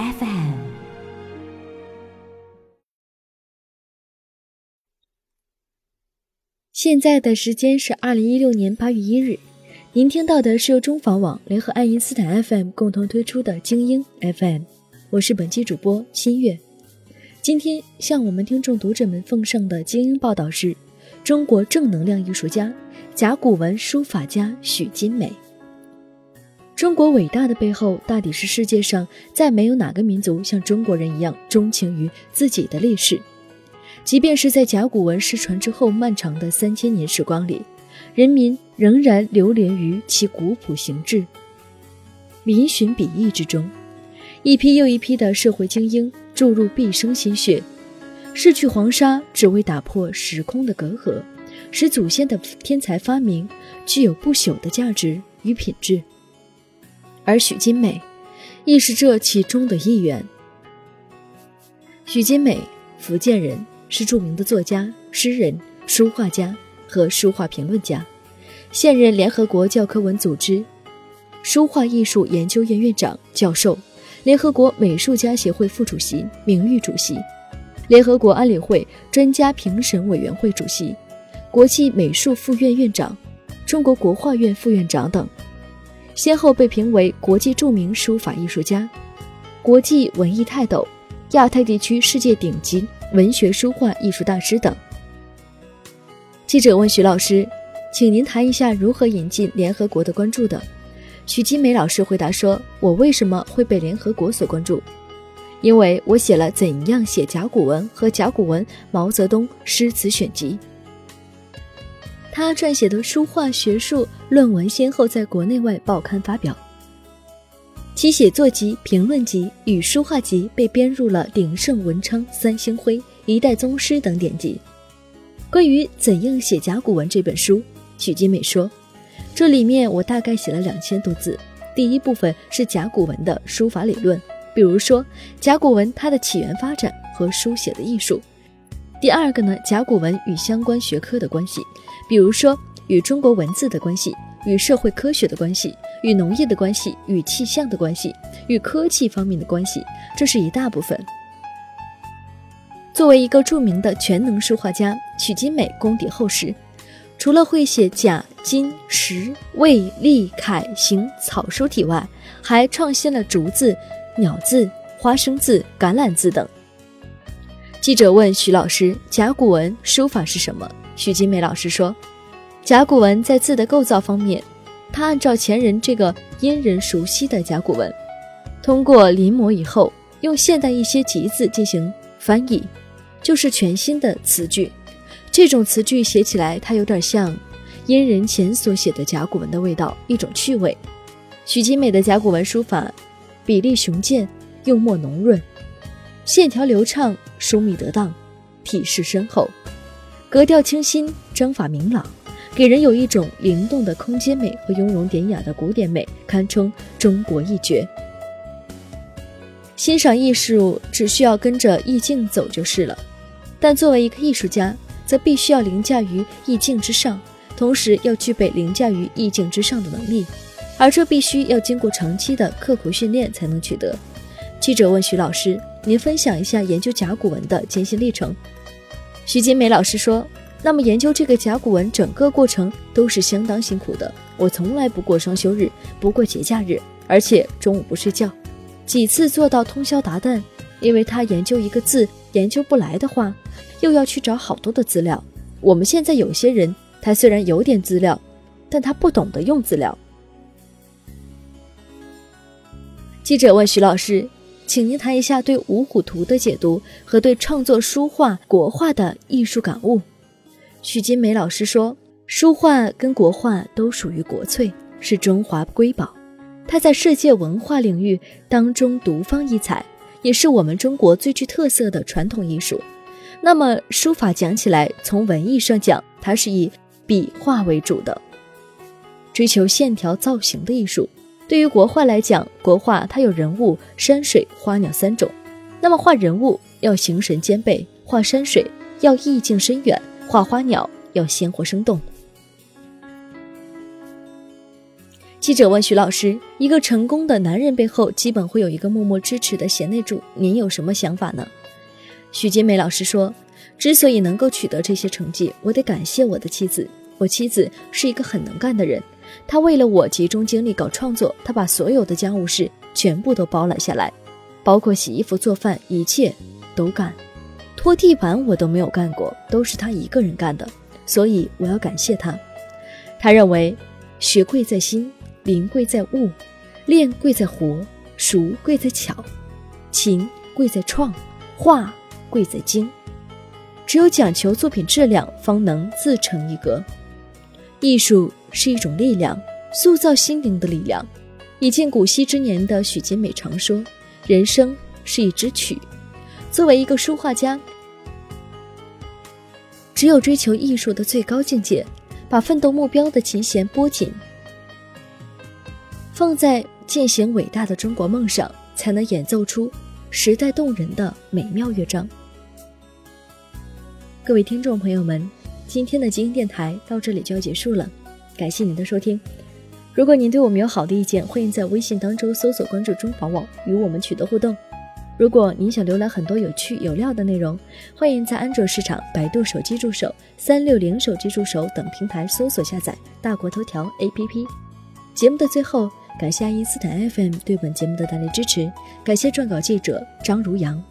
FM》。现在的时间是二零一六年八月一日，您听到的是由中访网联合爱因斯坦 FM 共同推出的精英 FM，我是本期主播新月。今天向我们听众读者们奉上的精英报道是：中国正能量艺术家、甲骨文书法家许金美。中国伟大的背后，大抵是世界上再没有哪个民族像中国人一样钟情于自己的历史。即便是在甲骨文失传之后漫长的三千年时光里，人民仍然流连于其古朴形制、嶙峋笔意之中。一批又一批的社会精英注入毕生心血，逝去黄沙，只为打破时空的隔阂，使祖先的天才发明具有不朽的价值与品质。而许金美，亦是这其中的一员。许金美，福建人。是著名的作家、诗人、书画家和书画评论家，现任联合国教科文组织书画艺术研究院院长、教授，联合国美术家协会副主席、名誉主席，联合国安理会专家评审委员会主席，国际美术副院院长，中国国画院副院长等，先后被评为国际著名书法艺术家、国际文艺泰斗、亚太地区世界顶级。文学书画艺术大师等。记者问徐老师：“请您谈一下如何引进联合国的关注的？”徐金梅老师回答说：“我为什么会被联合国所关注？因为我写了《怎样写甲骨文》和《甲骨文毛泽东诗词选集》。他撰写的书画学术论文先后在国内外报刊发表。”其写作集、评论集与书画集被编入了鼎盛文昌、三星辉、一代宗师等典籍。关于怎样写甲骨文这本书，许金美说：“这里面我大概写了两千多字。第一部分是甲骨文的书法理论，比如说甲骨文它的起源发展和书写的艺术。第二个呢，甲骨文与相关学科的关系，比如说与中国文字的关系，与社会科学的关系。”与农业的关系，与气象的关系，与科技方面的关系，这是一大部分。作为一个著名的全能书画家，许金美功底厚实，除了会写甲、金、石、魏、隶、楷、行草书体外，还创新了竹字、鸟字、花生字、橄榄字等。记者问许老师：“甲骨文书法是什么？”许金美老师说：“甲骨文在字的构造方面。”他按照前人这个殷人熟悉的甲骨文，通过临摹以后，用现代一些集字进行翻译，就是全新的词句。这种词句写起来，它有点像殷人前所写的甲骨文的味道，一种趣味。许金美的甲骨文书法，比例雄健，用墨浓润，线条流畅，疏密得当，体式深厚，格调清新，章法明朗。给人有一种灵动的空间美和雍容典雅的古典美，堪称中国一绝。欣赏艺术只需要跟着意境走就是了，但作为一个艺术家，则必须要凌驾于意境之上，同时要具备凌驾于意境之上的能力，而这必须要经过长期的刻苦训练才能取得。记者问徐老师：“您分享一下研究甲骨文的艰辛历程？”徐金梅老师说。那么研究这个甲骨文整个过程都是相当辛苦的。我从来不过双休日，不过节假日，而且中午不睡觉，几次做到通宵达旦。因为他研究一个字研究不来的话，又要去找好多的资料。我们现在有些人，他虽然有点资料，但他不懂得用资料。记者问徐老师：“请您谈一下对五虎图的解读和对创作书画国画的艺术感悟。”许金梅老师说：“书画跟国画都属于国粹，是中华瑰宝。它在世界文化领域当中独放异彩，也是我们中国最具特色的传统艺术。那么，书法讲起来，从文艺上讲，它是以笔画为主的，追求线条造型的艺术。对于国画来讲，国画它有人物、山水、花鸟三种。那么画人物要形神兼备，画山水要意境深远，画花鸟要鲜活生动。记者问徐老师：“一个成功的男人背后，基本会有一个默默支持的贤内助，您有什么想法呢？”许金梅老师说：“之所以能够取得这些成绩，我得感谢我的妻子。我妻子是一个很能干的人，她为了我集中精力搞创作，她把所有的家务事全部都包揽下来，包括洗衣服、做饭，一切都干。拖地板我都没有干过，都是她一个人干的，所以我要感谢她。他认为，学贵在心。”灵贵在物，练贵在活，熟贵在巧，勤贵在创，画贵在精。只有讲求作品质量，方能自成一格。艺术是一种力量，塑造心灵的力量。已近古稀之年的许金美常说：“人生是一支曲。”作为一个书画家，只有追求艺术的最高境界，把奋斗目标的琴弦拨紧。放在践行伟大的中国梦上，才能演奏出时代动人的美妙乐章。各位听众朋友们，今天的精英电台到这里就要结束了，感谢您的收听。如果您对我们有好的意见，欢迎在微信当中搜索关注中房网，与我们取得互动。如果您想浏览很多有趣有料的内容，欢迎在安卓市场、百度手机助手、三六零手机助手等平台搜索下载大国头条 APP。节目的最后。感谢爱因斯坦 FM 对本节目的大力支持，感谢撰稿记者张如阳。